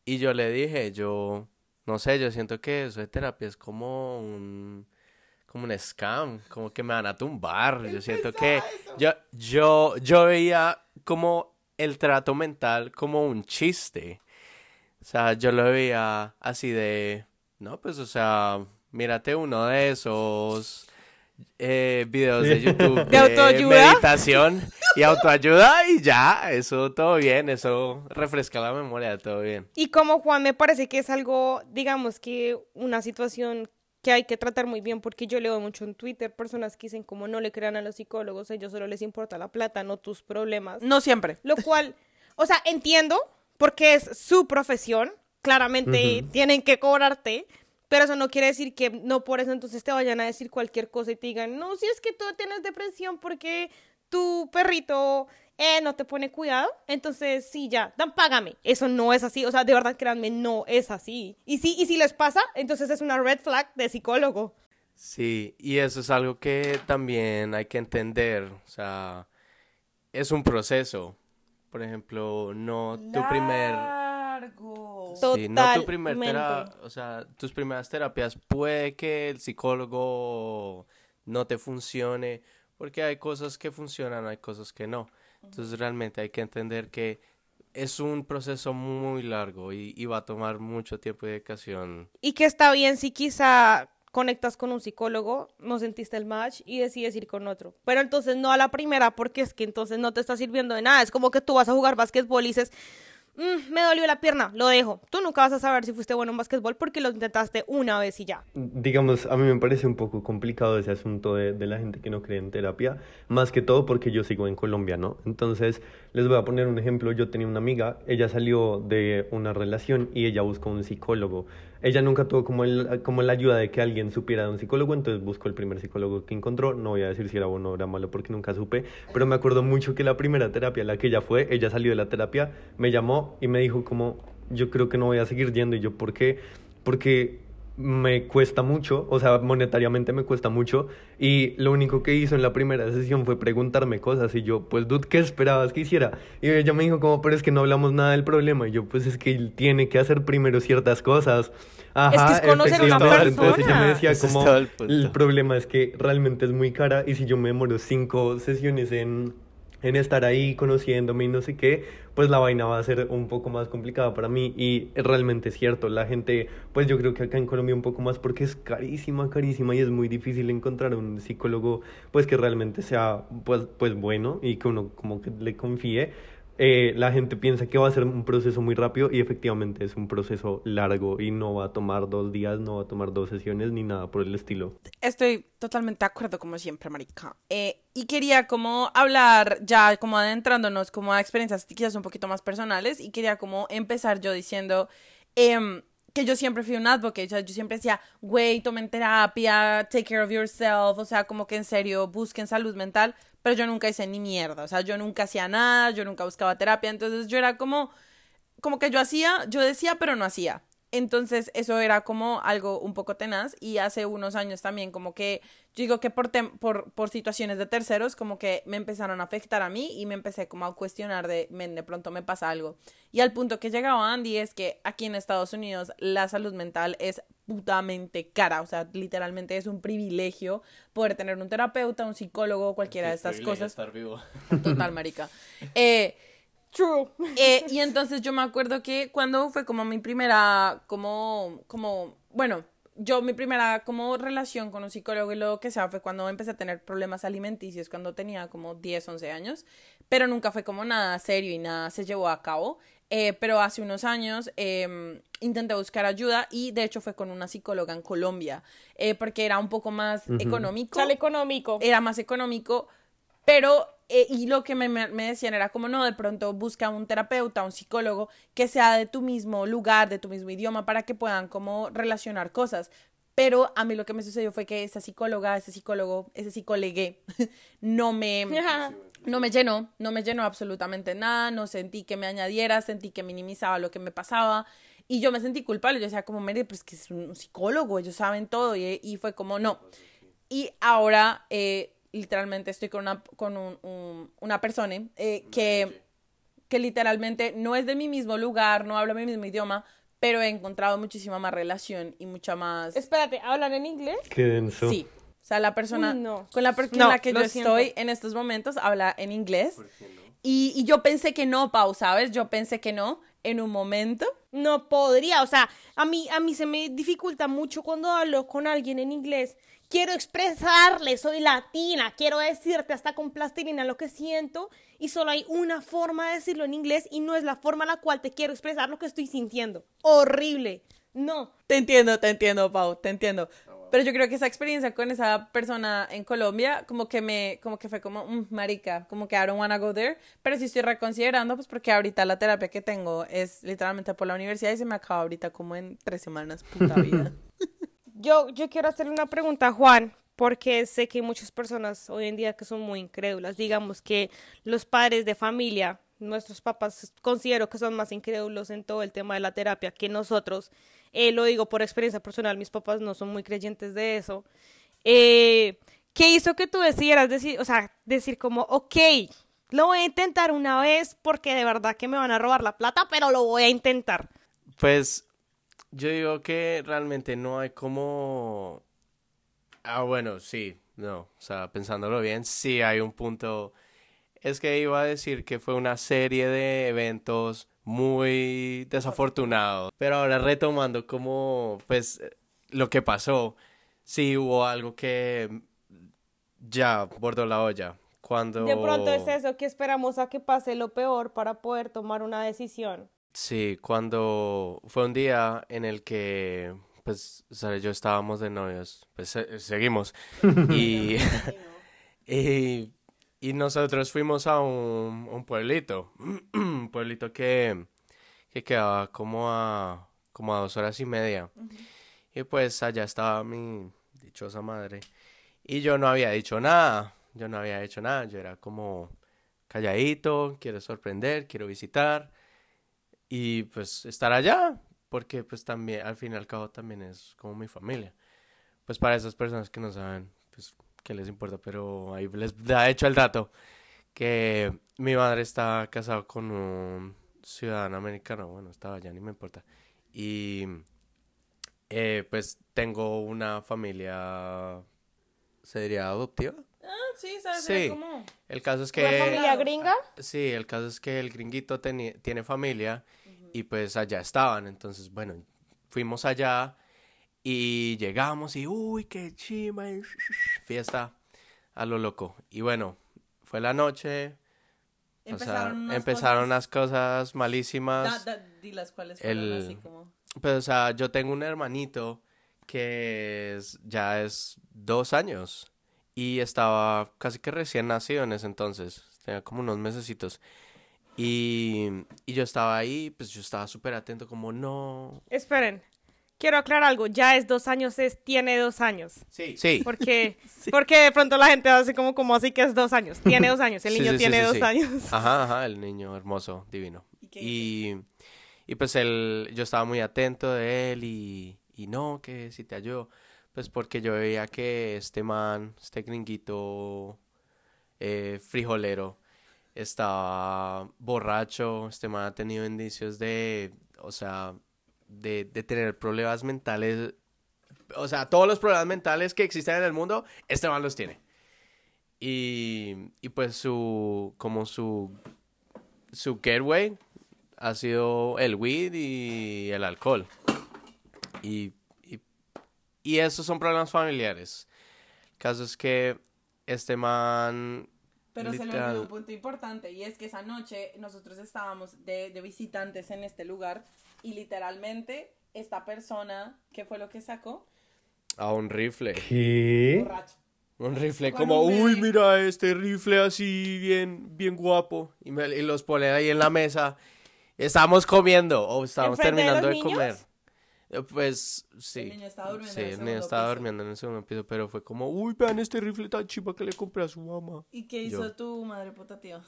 y yo le dije, yo, no sé, yo siento que eso de terapia es como un, como un scam, como que me van a tumbar. Yo siento que yo, yo, yo veía como el trato mental como un chiste. O sea, yo lo veía así de, no, pues, o sea, mírate uno de esos eh, videos de YouTube ¿De autoayuda? meditación y autoayuda y ya, eso todo bien, eso refresca la memoria, todo bien. Y como Juan, me parece que es algo, digamos que una situación que hay que tratar muy bien, porque yo leo mucho en Twitter personas que dicen como no le crean a los psicólogos, a ellos solo les importa la plata, no tus problemas. No siempre. Lo cual, o sea, entiendo, porque es su profesión, claramente tienen que cobrarte, pero eso no quiere decir que no por eso entonces te vayan a decir cualquier cosa y te digan, no, si es que tú tienes depresión porque tu perrito eh, no te pone cuidado, entonces sí, ya, dan, págame. Eso no es así, o sea, de verdad, créanme, no es así. Y sí, y si les pasa, entonces es una red flag de psicólogo. Sí, y eso es algo que también hay que entender, o sea, es un proceso. Por ejemplo, no tu primer... Largo. Sí, no tu primer tera- o sea, tus primeras terapias puede que el psicólogo no te funcione, porque hay cosas que funcionan, hay cosas que no. Entonces realmente hay que entender que es un proceso muy largo y, y va a tomar mucho tiempo y dedicación. Y que está bien si quizá conectas con un psicólogo, no sentiste el match y decides ir con otro. Pero entonces no a la primera porque es que entonces no te está sirviendo de nada. Es como que tú vas a jugar básquetbol y dices, "Mm, me dolió la pierna, lo dejo. Tú nunca vas a saber si fuiste bueno en básquetbol porque lo intentaste una vez y ya. Digamos, a mí me parece un poco complicado ese asunto de, de la gente que no cree en terapia, más que todo porque yo sigo en Colombia, ¿no? Entonces, les voy a poner un ejemplo. Yo tenía una amiga, ella salió de una relación y ella buscó un psicólogo. Ella nunca tuvo como, el, como la ayuda de que alguien supiera de un psicólogo, entonces buscó el primer psicólogo que encontró. No voy a decir si era bueno o era malo porque nunca supe, pero me acuerdo mucho que la primera terapia la que ella fue, ella salió de la terapia, me llamó y me dijo como, yo creo que no voy a seguir yendo. Y yo, ¿por qué? Porque me cuesta mucho, o sea, monetariamente me cuesta mucho. Y lo único que hizo en la primera sesión fue preguntarme cosas. Y yo, pues, dude, ¿qué esperabas que hiciera? Y ella me dijo, como, pero es que no hablamos nada del problema. Y yo, pues, es que él tiene que hacer primero ciertas cosas. Ajá, Es que es conocer a una efectivamente. Entonces ella me persona. decía, como, el el problema es que realmente es muy cara. Y si yo me demoro cinco sesiones en en estar ahí conociéndome y no sé qué, pues la vaina va a ser un poco más complicada para mí y realmente es cierto, la gente, pues yo creo que acá en Colombia un poco más porque es carísima, carísima y es muy difícil encontrar un psicólogo pues que realmente sea pues, pues bueno y que uno como que le confíe. Eh, la gente piensa que va a ser un proceso muy rápido y efectivamente es un proceso largo y no va a tomar dos días, no va a tomar dos sesiones ni nada por el estilo. Estoy totalmente de acuerdo, como siempre, marica. Eh, y quería como hablar, ya como adentrándonos como a experiencias quizás un poquito más personales, y quería como empezar yo diciendo em, que yo siempre fui un advocate, o sea, yo siempre decía, güey, tomen terapia, take care of yourself, o sea, como que en serio busquen salud mental, pero yo nunca hice ni mierda, o sea, yo nunca hacía nada, yo nunca buscaba terapia, entonces yo era como, como que yo hacía, yo decía, pero no hacía. Entonces eso era como algo un poco tenaz y hace unos años también como que yo digo que por, por, por situaciones de terceros como que me empezaron a afectar a mí y me empecé como a cuestionar de, de pronto me pasa algo. Y al punto que llegaba Andy es que aquí en Estados Unidos la salud mental es putamente cara, o sea, literalmente es un privilegio poder tener un terapeuta, un psicólogo, cualquiera de estas cosas. Estar vivo. Total, marica. Eh, True. eh, y entonces yo me acuerdo que cuando fue como mi primera, como, como, bueno, yo mi primera como relación con un psicólogo y lo que sea fue cuando empecé a tener problemas alimenticios, cuando tenía como 10, 11 años, pero nunca fue como nada serio y nada se llevó a cabo. Eh, pero hace unos años eh, intenté buscar ayuda y de hecho fue con una psicóloga en Colombia, eh, porque era un poco más económico Sale económico. era más económico, pero, eh, y lo que me, me- decían era como, no, de pronto busca un terapeuta, un psicólogo que sea de tu mismo lugar, de tu mismo idioma, para que puedan como relacionar cosas. Pero a mí lo que me sucedió fue que esa psicóloga, ese psicólogo, ese psicólogue, no me, no me llenó, no me llenó absolutamente nada, no sentí que me añadiera, sentí que minimizaba lo que me pasaba y yo me sentí culpable, yo decía como, mire, pues que es un psicólogo, ellos saben todo y, y fue como, no. Y ahora, eh, literalmente, estoy con una, con un- un- una persona eh, que, que literalmente no es de mi mismo lugar, no habla mi mismo idioma, pero he encontrado muchísima más relación y mucha más... Espérate, ¿hablan en inglés? Qué denso. Sí. O sea, la persona Uy, no. con la per- con No, la que yo siento. estoy en estos momentos habla en inglés. Y, y yo pensé que no, Pau, ¿sabes? Yo pensé que no en un momento. No podría, o sea, a mí, a mí se me dificulta mucho cuando hablo con alguien en inglés. Quiero expresarle, soy latina, quiero decirte hasta con plastilina lo que siento y solo hay una forma de decirlo en inglés y no es la forma en la cual te quiero expresar lo que estoy sintiendo. Horrible. No. Te entiendo, te entiendo, Pau, te entiendo. Pero yo creo que esa experiencia con esa persona en Colombia, como que me, como que fue como, "Mm, marica, como que I don't wanna go there. Pero sí estoy reconsiderando, pues porque ahorita la terapia que tengo es literalmente por la universidad y se me acaba ahorita como en tres semanas, puta vida. Yo, yo quiero hacerle una pregunta a Juan, porque sé que hay muchas personas hoy en día que son muy incrédulas. Digamos que los padres de familia, nuestros papás, considero que son más incrédulos en todo el tema de la terapia que nosotros. Eh, lo digo por experiencia personal, mis papás no son muy creyentes de eso. Eh, ¿Qué hizo que tú decidieras decir, o sea, decir como, ok, lo voy a intentar una vez porque de verdad que me van a robar la plata, pero lo voy a intentar? Pues yo digo que realmente no hay como... Ah, bueno, sí, no, o sea, pensándolo bien, sí hay un punto... Es que iba a decir que fue una serie de eventos muy desafortunados, pero ahora retomando como, pues, lo que pasó, sí hubo algo que ya bordó la olla. Cuando... De pronto es eso, que esperamos a que pase lo peor para poder tomar una decisión. Sí, cuando fue un día en el que, pues, Sara y yo estábamos de novios, pues se- seguimos. Y, y, y nosotros fuimos a un, un pueblito, un pueblito que, que quedaba como a, como a dos horas y media. Y pues allá estaba mi dichosa madre. Y yo no había dicho nada, yo no había hecho nada, yo era como calladito, quiero sorprender, quiero visitar y pues estar allá, porque pues también al fin y al cabo también es como mi familia. Pues para esas personas que no saben, pues qué les importa, pero ahí les da hecho el dato que mi madre está casada con un ciudadano americano, bueno, estaba allá, ni me importa. Y eh, pues tengo una familia, ¿se diría adoptiva? Ah, sí, ¿sabes? Sí. ¿Cómo? El caso es ¿Una que... familia gringa? Sí, el caso es que el gringuito tiene familia y pues allá estaban. Entonces, bueno, fuimos allá y llegamos y uy, qué chima, y fiesta a lo loco. Y bueno, fue la noche. o sea, Empezaron unas empezaron cosas- unas cosas malísimas. Da, da, di las cuales fueron El- así como... Pues, o sea, yo tengo un hermanito que es, ya es dos años y estaba casi que recién nacido en ese entonces, tenía como unos mesecitos. Y, y yo estaba ahí, pues yo estaba súper atento, como no. Esperen, quiero aclarar algo. Ya es dos años, es tiene dos años. Sí, sí. Porque, porque de pronto la gente hace como, como así que es dos años. Tiene dos años, el Sí, niño sí, sí, tiene sí, dos sí. años. Ajá, ajá, el niño hermoso, divino. ¿Y qué Y, y pues él, yo estaba muy atento de él y, y no, que si te ayudo, pues porque yo veía que este man, este gringuito eh, frijolero, estaba borracho, este man ha tenido indicios de, o sea, de, de tener problemas mentales, o sea, todos los problemas mentales que existen en el mundo, este man los tiene. Y, y pues su, como su, su getaway ha sido el weed y el alcohol. Y, y, y esos son problemas familiares. El caso es que este man... Pero se le olvidó un punto importante y es que esa noche nosotros estábamos de, de visitantes en este lugar y literalmente esta persona, ¿qué fue lo que sacó? A un rifle. ¿Qué? Borracho. Un rifle como, uy, mira este rifle así, bien, bien guapo. Y, me- y los pone ahí en la mesa. Estábamos comiendo o estábamos ¿Enfrente de terminando de, comer. Eh, Pues sí. El niño estaba durmiendo Sí, en el el niño segundo estaba piso. durmiendo en el segundo piso, pero fue como, uy, vean este rifle tan chiva que le compré a su mamá. ¿Y qué hizo Yo. tu madre puta tío?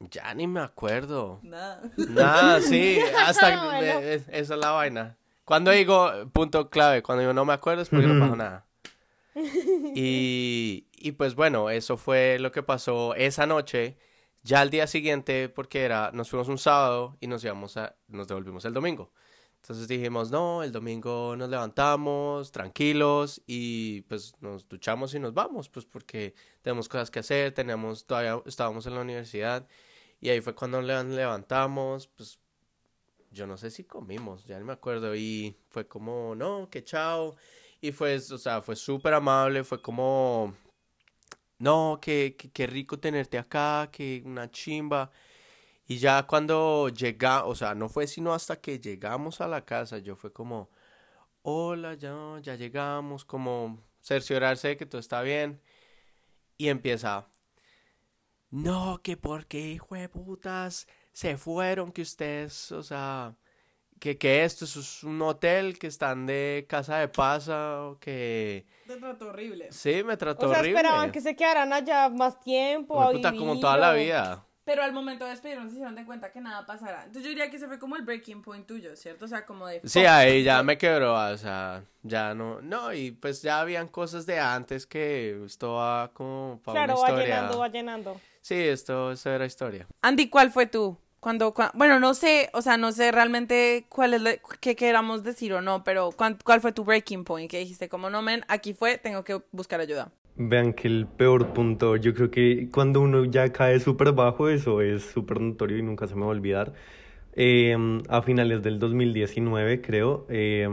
Ya ni me acuerdo. Nada. Nada, sí, hasta Bueno. eh, esa es la vaina. Cuando digo punto clave, cuando digo no me acuerdo es porque no pasó nada. Y, y pues bueno, eso fue lo que pasó esa noche. Ya al día siguiente, porque era, nos fuimos un sábado y nos íbamos a, nos devolvimos el domingo. Entonces dijimos, no, el domingo nos levantamos tranquilos y pues nos duchamos y nos vamos, pues porque tenemos cosas que hacer, teníamos, todavía estábamos en la universidad y ahí fue cuando le- levantamos, pues yo no sé si comimos, ya no me acuerdo y fue como, no, que chao y fue, o sea, fue súper amable, fue como, no, que, que, rico tenerte acá, que una chimba. Y ya cuando llega, o sea, no fue sino hasta que llegamos a la casa, yo fue como, hola, ya, ya llegamos, como cerciorarse de que todo está bien. Y empieza, no, que porque hijo de putas se fueron, que ustedes, o sea, que, que esto es un hotel, que están de casa de paso, que... Te trató horrible. Sí, me trató O sea, horrible. esperaban que se quedaran allá más tiempo. a puta, como toda la o- vida. Pero al momento de despedirnos se hicieron de cuenta que nada pasará. Entonces yo diría que ese fue como el breaking point tuyo, ¿cierto? O sea, como de... Sí, ahí ya me quebró, o sea, ya no, no, y pues ya habían cosas de antes que esto va como para Claro, una va llenando, va llenando. Sí, esto, esto era historia. Andy, ¿cuál fue tú? Cuando, cua- bueno, no sé, o sea, no sé realmente cuál es la- qué queramos decir o no, pero ¿cuán- ¿cuál fue tu breaking point? Que dijiste, como no, men, aquí fue, tengo que buscar ayuda. Vean que el peor punto, yo creo que cuando uno ya cae súper bajo, eso es súper notorio y nunca se me va a olvidar. Eh, a finales del 2019, creo, eh,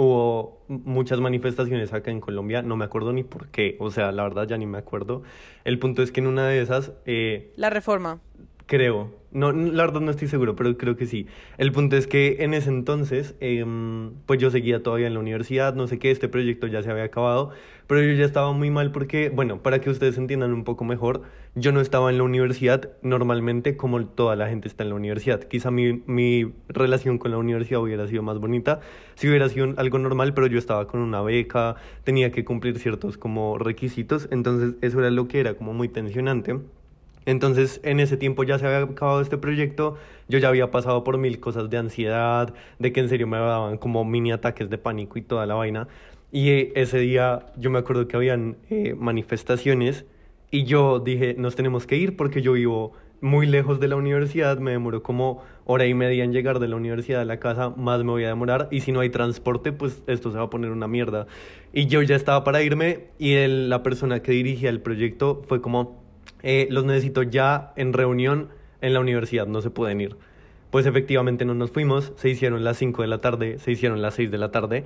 hubo muchas manifestaciones acá en Colombia, no me acuerdo ni por qué, o sea, la verdad ya ni me acuerdo. El punto es que en una de esas, eh, La reforma. Creo. No, la verdad no estoy seguro, pero creo que sí. El punto es que en ese entonces, em, pues yo seguía todavía en la universidad, no sé qué, este proyecto ya se había acabado, pero yo ya estaba muy mal porque, bueno, para que ustedes entiendan un poco mejor, yo no estaba en la universidad normalmente como toda la gente está en la universidad. Quizá mi, mi relación con la universidad hubiera sido más bonita si hubiera sido algo normal, pero yo estaba con una beca, tenía que cumplir ciertos como requisitos, entonces eso era lo que era como muy tensionante. Entonces, en ese tiempo ya se había acabado este proyecto, yo ya había pasado por mil cosas de ansiedad, de que en serio me daban como mini ataques de pánico y toda la vaina. Y eh, ese día yo me acuerdo que habían eh, manifestaciones y yo dije, nos tenemos que ir porque yo vivo muy lejos de la universidad, me demoro como hora y media en llegar de la universidad a la casa, más me voy a demorar y si no hay transporte, pues esto se va a poner una mierda. Y yo ya estaba para irme y la persona que dirigía el proyecto fue como, eh, los necesito ya en reunión en la universidad, no se pueden ir. Pues efectivamente no nos fuimos, se hicieron las 5 de la tarde, se hicieron las 6 de la tarde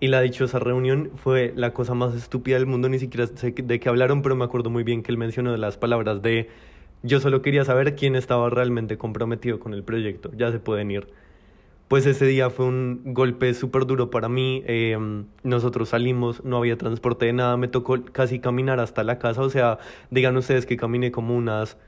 y la dichosa reunión fue la cosa más estúpida del mundo, ni siquiera sé de qué hablaron, pero me acuerdo muy bien que él mencionó las palabras de yo solo quería saber quién estaba realmente comprometido con el proyecto, ya se pueden ir. Pues ese día fue un golpe súper duro para mí. eh, nosotros salimos, no había transporte de nada, me tocó casi caminar hasta la casa. O sea, digan ustedes que caminé como unas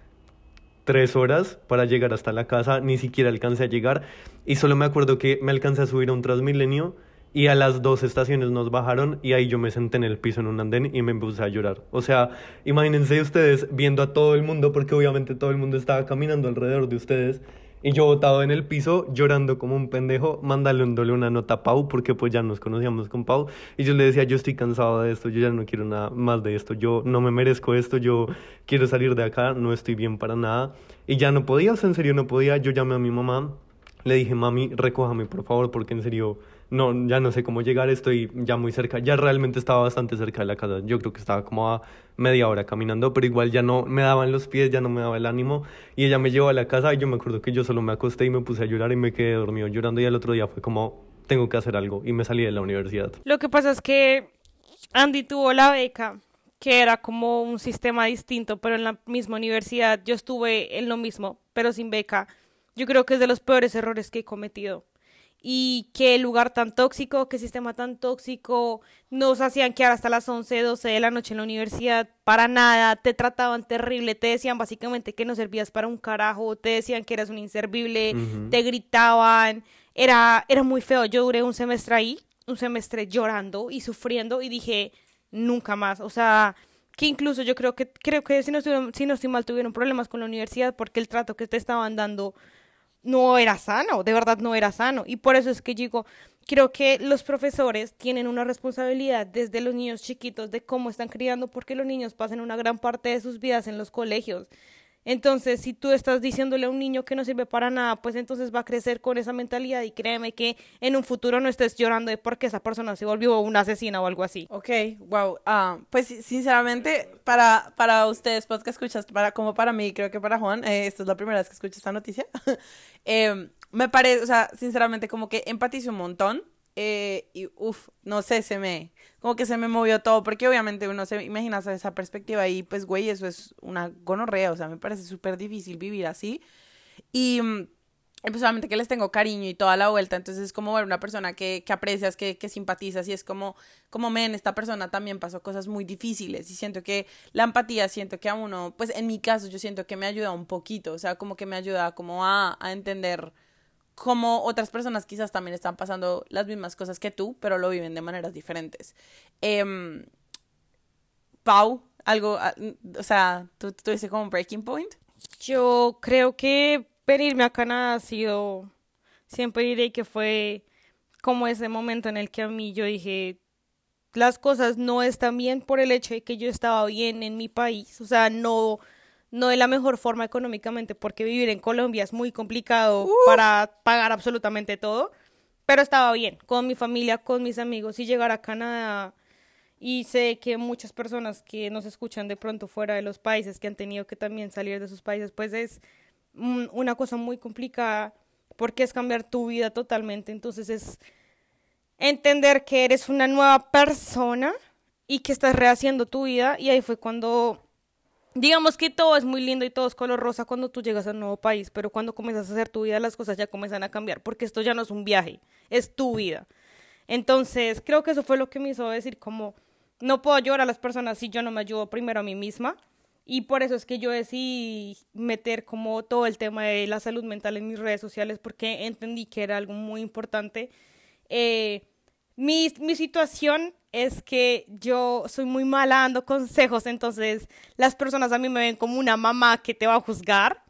tres horas para llegar hasta la casa, ni siquiera alcancé a llegar. Y solo me acuerdo que me alcancé a subir a un Transmilenio y a las dos estaciones nos bajaron y ahí yo me senté en el piso en un andén y me puse a llorar. O sea, imagínense ustedes viendo a todo el mundo, porque obviamente todo el mundo estaba caminando alrededor de ustedes. Y yo botado en el piso, llorando como un pendejo, mandándole una nota a Pau, porque pues ya nos conocíamos con Pau. Y yo le decía, yo estoy cansado de esto, yo ya no quiero nada más de esto, yo no me merezco esto, yo quiero salir de acá, no estoy bien para nada. Y ya no podía, o sea, en serio no podía. Yo llamé a mi mamá, le dije, mami, recójame por favor, porque en serio, no, ya no sé cómo llegar, estoy ya muy cerca. Ya realmente estaba bastante cerca de la casa. Yo creo que estaba como a media hora caminando, pero igual ya no me daban los pies, ya no me daba el ánimo. Y ella me llevó a la casa y yo me acuerdo que yo solo me acosté y me puse a llorar y me quedé dormido llorando. Y al otro día fue como, tengo que hacer algo. Y me salí de la universidad. Lo que pasa es que Andy tuvo la beca, que era como un sistema distinto, pero en la misma universidad yo estuve en lo mismo, pero sin beca. Yo creo que es de los peores errores que he cometido. Y qué lugar tan tóxico, qué sistema tan tóxico. Nos hacían quedar hasta las 11, 12 de la noche en la universidad para nada. Te trataban terrible. Te decían básicamente que no servías para un carajo. Te decían que eras un inservible. Te gritaban. Era, era muy feo. Yo duré un semestre ahí, un semestre llorando y sufriendo. Y dije, nunca más. O sea, que incluso yo creo que, creo que si no, si no estoy mal, tuvieron problemas con la universidad porque el trato que te estaban dando no era sano, de verdad no era sano. Y por eso es que digo, creo que los profesores tienen una responsabilidad desde los niños chiquitos de cómo están criando, porque los niños pasan una gran parte de sus vidas en los colegios. Entonces, si tú estás diciéndole a un niño que no sirve para nada, pues entonces va a crecer con esa mentalidad y créeme que en un futuro no estés llorando de porque esa persona se volvió una asesina o algo así. Ok, wow. Ah, pues sinceramente, para, para ustedes, podcast que escuchas, para, como para mí, creo que para Juan, eh, esta es la primera vez que escucho esta noticia. Eh, me parece, o sea, sinceramente, como que empatizo un montón. Eh, y uff, no sé, se me, como que se me movió todo, porque obviamente uno se imagina esa- perspectiva y pues, güey, eso es una gonorrea, o sea, me parece súper difícil vivir así. Mm, y pues obviamente que les tengo cariño y toda la vuelta, entonces es como ver una persona que, que aprecias, que, que simpatizas y es como, como, men, esta persona también pasó cosas muy difíciles y siento que la empatía, siento que a uno, pues en mi caso yo siento que me ayuda un poquito, o sea, como que me ayuda como a, a entender como otras personas quizás también están pasando las mismas cosas que tú, pero lo viven de maneras diferentes. Em, Pau, algo, ah, o sea, ¿tú tuviste como un breaking point? Yo creo que venirme a Canadá ha sido, siempre diré que fue como ese momento en el que a mí yo dije, las cosas no están bien por el hecho de que yo estaba bien en mi país, o sea, no, no de la mejor forma económicamente, porque vivir en Colombia es muy complicado para pagar absolutamente todo, pero estaba bien con mi familia, con mis amigos y llegar a Canadá. Y sé que muchas personas que nos escuchan de pronto fuera de los países, que han tenido que también salir de sus países, pues es una cosa muy complicada porque es cambiar tu vida totalmente. Entonces es entender que eres una nueva persona y que estás rehaciendo tu vida. Y ahí fue cuando, digamos que todo es muy lindo y todo es color rosa cuando tú llegas a un nuevo país, pero cuando comienzas a hacer tu vida las cosas ya comienzan a cambiar, porque esto ya no es un viaje, es tu vida. Entonces creo que eso fue lo que me hizo decir como, no puedo ayudar a las personas si yo no me ayudo primero a mí misma. Y por eso es que yo decidí meter como todo el tema de la salud mental en mis redes sociales porque entendí que era algo muy importante. Eh, mi, mi situación es que yo soy muy mala dando consejos, entonces las personas a mí me ven como una mamá que te va a juzgar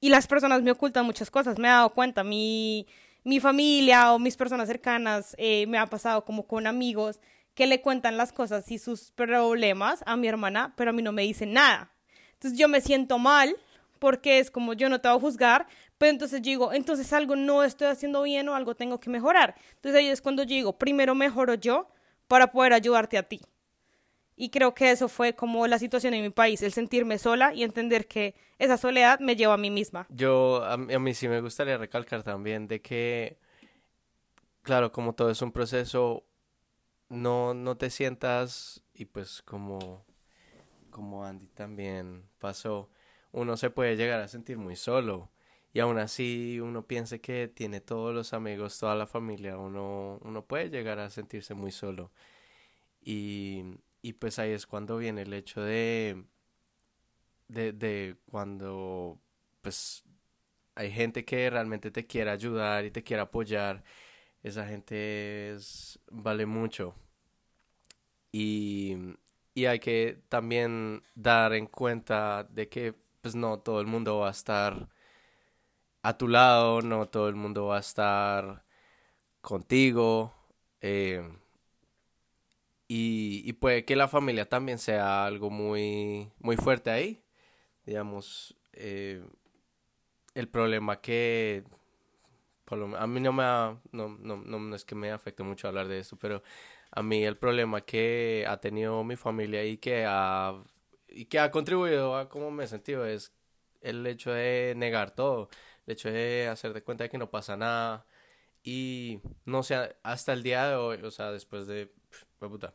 y las personas me ocultan muchas cosas. Me he dado cuenta, mi, mi familia o mis personas cercanas eh, me ha pasado como con amigos que le cuentan las cosas y sus problemas a mi hermana, pero a mí no me dicen nada. Entonces yo me siento mal porque es como yo no te voy a juzgar, pero entonces digo, entonces algo no estoy haciendo bien o algo tengo que mejorar. Entonces ahí es cuando digo, primero mejoro yo para poder ayudarte a ti. Y creo que eso fue como la situación en mi país, el sentirme sola y entender que esa soledad me lleva a mí misma. Yo, a mí, a mí sí me gustaría recalcar también de que, claro, como todo es un proceso, no, no te sientas, y pues como, como Andy también pasó, uno se puede llegar a sentir muy solo y aún así uno piense que tiene todos los amigos, toda la familia, uno, uno puede llegar a sentirse muy solo. Y, y pues ahí es cuando viene el hecho de, de, de cuando pues hay gente que realmente te quiere ayudar y te quiere apoyar, esa gente es, vale mucho. Y, y hay que también dar en cuenta de que pues no todo el mundo va a estar a tu lado, no todo el mundo va a estar contigo. Eh, y, y, puede que la familia también sea algo muy, muy fuerte ahí. Digamos, eh, el problema que a mí no me no, no, no, es que me afecte mucho hablar de esto, pero a mí el problema que ha tenido mi familia y que ha, y que ha contribuido a cómo me he sentido es el hecho de negar todo el hecho de hacer de cuenta de que no pasa nada. Y no sé, hasta el día de hoy, o sea, después de, puta,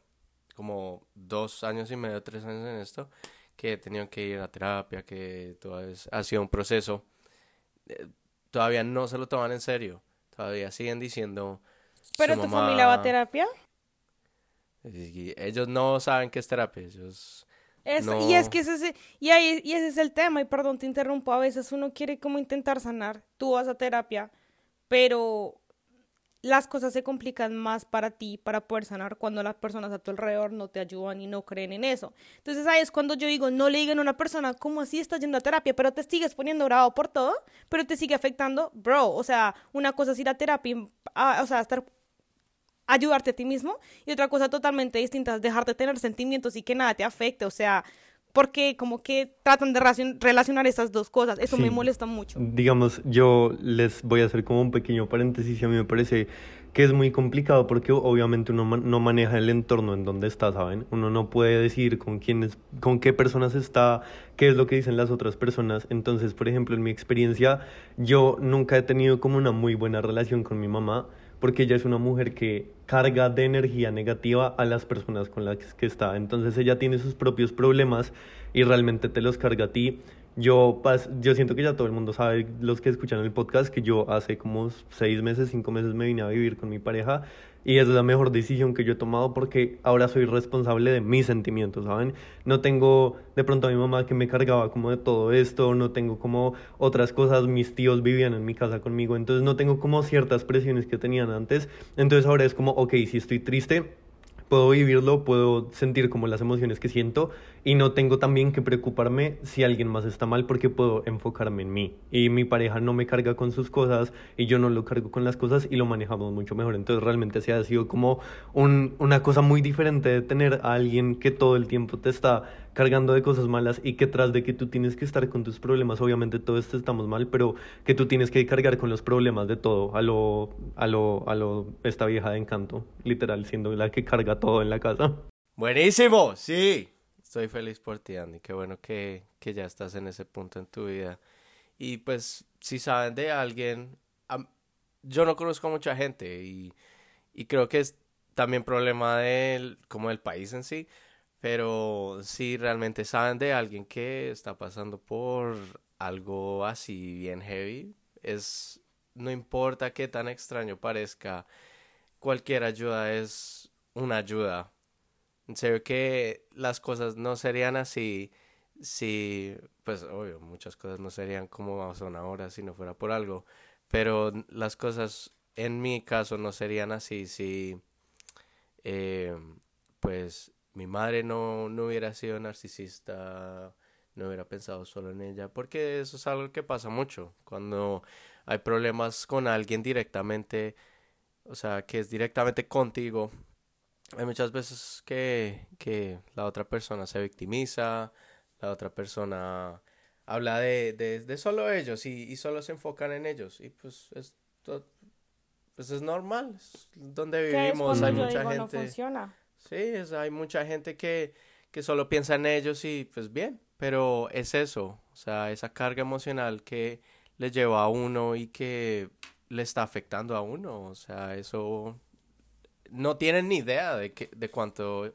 como dos años y medio, tres años en esto, que he tenido que ir a terapia, que todo ha sido un proceso, eh, todavía no se lo toman en serio. Todavía siguen diciendo... ¿Pero tu familia va a terapia? Ellos no saben qué es terapia, ellos y es que ese, y, ahí, y ese es el tema, y perdón, te interrumpo, a veces uno quiere como intentar sanar, tú vas a terapia, pero las cosas se complican más para ti, para poder sanar, cuando las personas a tu alrededor no te ayudan y no creen en eso. Entonces ahí es cuando yo digo, no le digan a una persona, ¿cómo así estás yendo a terapia? Pero te sigues poniendo bravo por todo, pero te sigue afectando, bro, o sea, una cosa es ir a terapia, o sea, estar ayudarte a ti mismo y otra cosa totalmente distinta es dejarte tener sentimientos y que nada te afecte, o sea, porque como que tratan de relacionar esas dos cosas, eso me molesta mucho. Digamos, yo les voy a hacer como un pequeño paréntesis y a mí me parece que es muy complicado porque obviamente uno no maneja el entorno en donde está, ¿saben? Uno no puede decir con quiénes, con qué personas está, qué es lo que dicen las otras personas. Entonces, por ejemplo, en mi experiencia, yo nunca he tenido como una muy buena relación con mi mamá porque ella es una mujer que carga de energía negativa a las personas con las que está. Entonces ella tiene sus propios problemas y realmente te los carga a ti. Yo, yo siento que ya todo el mundo sabe, los que escuchan el podcast, que yo hace como seis meses, cinco meses me vine a vivir con mi pareja Y es la mejor decisión que yo he tomado porque ahora soy responsable de mis sentimientos, ¿saben? No tengo de pronto a mi mamá que me cargaba como de todo esto, no tengo como otras cosas, mis tíos vivían en mi casa conmigo, entonces no tengo como ciertas presiones que tenían antes. Entonces ahora es como, ok, si estoy triste, puedo vivirlo, puedo sentir como las emociones que siento y no tengo también que preocuparme si alguien más está mal porque puedo enfocarme en mí y mi pareja no me carga con sus cosas y yo no lo cargo con las cosas y lo manejamos mucho mejor. Entonces realmente se ha sido como un, una cosa muy diferente de tener a alguien que todo el tiempo te está cargando de cosas malas y que tras de que tú tienes que estar con tus problemas, obviamente todos estamos mal, pero que tú tienes que cargar con los problemas de todo, a lo, a lo, a lo, esta vieja de encanto, literal, siendo la que carga todo en la casa. Buenísimo, sí. Estoy feliz por ti, Andy. Qué bueno que, que ya estás en ese punto en tu vida. Y pues, si saben de alguien, yo no conozco a mucha gente y, y creo que es también problema del, como del país en sí, pero si realmente saben de alguien que está pasando por algo así bien heavy, es no importa qué tan extraño parezca, cualquier ayuda es una ayuda. En serio que las cosas no serían así si, pues obvio, muchas cosas no serían como son ahora si no fuera por algo, pero las cosas en mi caso no serían así si, eh, pues mi madre no, no hubiera sido narcisista, no hubiera pensado solo en ella, porque eso es algo que pasa mucho cuando hay problemas con alguien directamente, o sea, que es directamente contigo. Hay muchas veces que, que la otra persona se victimiza, la otra persona habla de, de, de solo ellos y, y, solo se enfocan en ellos y pues es, pues es normal, es donde vivimos, hay mucha gente. No funciona. Sí, es, hay mucha gente que, que solo piensa en ellos y pues bien, pero es eso, o sea, esa carga emocional que le lleva a uno y que le está afectando a uno, o sea, eso no tienen ni idea de, que, de cuánto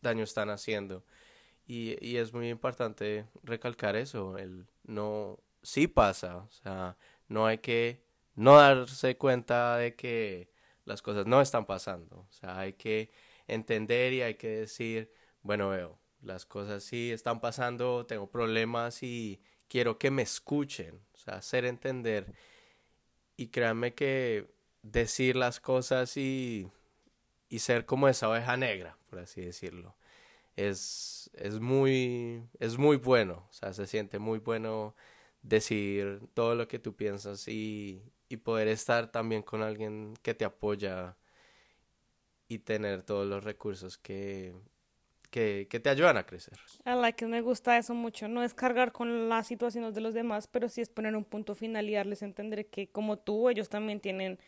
daño están haciendo. Y, y es muy importante recalcar eso, el no, sí pasa, o sea, no hay que no darse cuenta de que las cosas no están pasando, o sea, hay que entender y hay que decir, bueno, veo, las cosas sí están pasando, tengo problemas y quiero que me escuchen, hacer entender. Y créanme que decir las cosas y, y ser como esa oveja negra, por así decirlo, es, es, muy, es muy bueno, o sea, se siente muy bueno decir todo lo que tú piensas y, y poder estar también con alguien que te apoya y tener todos los recursos que, que, que, te ayudan a crecer. A la que me gusta eso mucho. No es cargar con las situaciones de los demás, pero sí es poner un punto final y darles a entender que como tú, ellos también tienen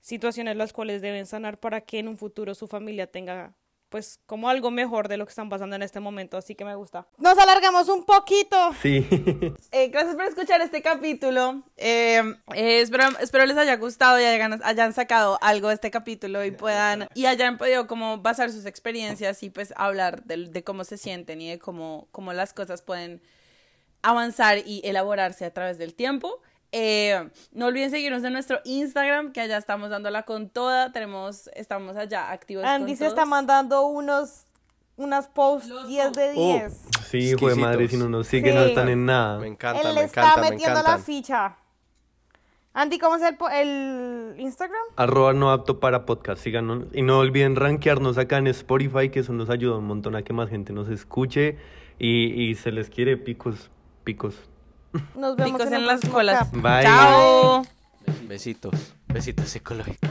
situaciones las cuales deben sanar para que en un futuro su familia tenga pues como algo mejor de lo que están pasando en este momento, así que me gusta. Nos alargamos un poquito. Sí. Eh, gracias por escuchar este capítulo. Eh, eh, espero, espero, les haya gustado y hayan, hayan, sacado algo de este capítulo y puedan y hayan podido como basar sus experiencias y pues hablar de, de cómo se sienten y de cómo, cómo las cosas pueden avanzar y elaborarse a través del tiempo. Eh, no olviden seguirnos en nuestro Instagram, que allá estamos dándola con toda. Tenemos, estamos allá activos. Andy se está mandando unos unas posts 10 de 10. sí, hijo de madre, si no nos sigue, no están en nada. Me encanta, Él me está encanta, me metiendo la ficha. Andy, ¿cómo es el, el Instagram? Arroba no apto para podcast, síganos. Y no olviden rankearnos acá en Spotify, que eso nos ayuda un montón a que más gente nos escuche. Y, y se les quiere picos, picos. Nos vemos Picos en, las colas. Bye. Chao. Besitos, besitos psicológicos.